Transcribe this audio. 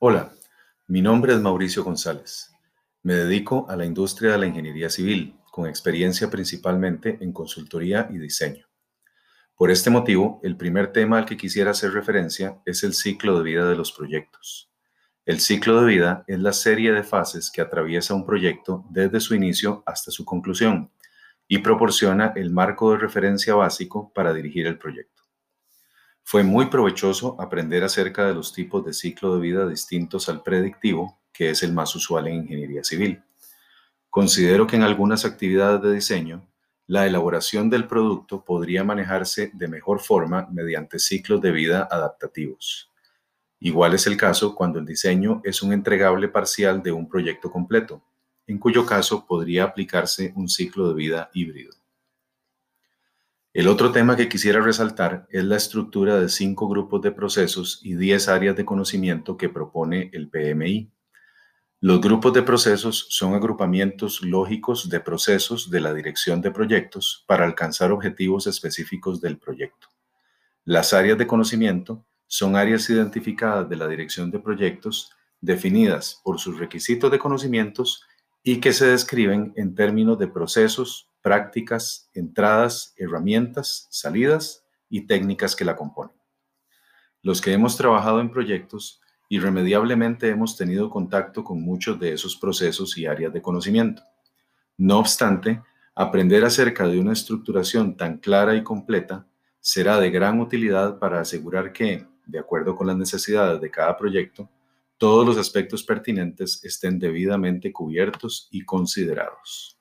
Hola, mi nombre es Mauricio González. Me dedico a la industria de la ingeniería civil, con experiencia principalmente en consultoría y diseño. Por este motivo, el primer tema al que quisiera hacer referencia es el ciclo de vida de los proyectos. El ciclo de vida es la serie de fases que atraviesa un proyecto desde su inicio hasta su conclusión y proporciona el marco de referencia básico para dirigir el proyecto. Fue muy provechoso aprender acerca de los tipos de ciclo de vida distintos al predictivo, que es el más usual en ingeniería civil. Considero que en algunas actividades de diseño, la elaboración del producto podría manejarse de mejor forma mediante ciclos de vida adaptativos. Igual es el caso cuando el diseño es un entregable parcial de un proyecto completo, en cuyo caso podría aplicarse un ciclo de vida híbrido. El otro tema que quisiera resaltar es la estructura de cinco grupos de procesos y diez áreas de conocimiento que propone el PMI. Los grupos de procesos son agrupamientos lógicos de procesos de la dirección de proyectos para alcanzar objetivos específicos del proyecto. Las áreas de conocimiento son áreas identificadas de la dirección de proyectos definidas por sus requisitos de conocimientos y que se describen en términos de procesos, prácticas, entradas, herramientas, salidas y técnicas que la componen. Los que hemos trabajado en proyectos, irremediablemente hemos tenido contacto con muchos de esos procesos y áreas de conocimiento. No obstante, aprender acerca de una estructuración tan clara y completa será de gran utilidad para asegurar que, de acuerdo con las necesidades de cada proyecto, todos los aspectos pertinentes estén debidamente cubiertos y considerados.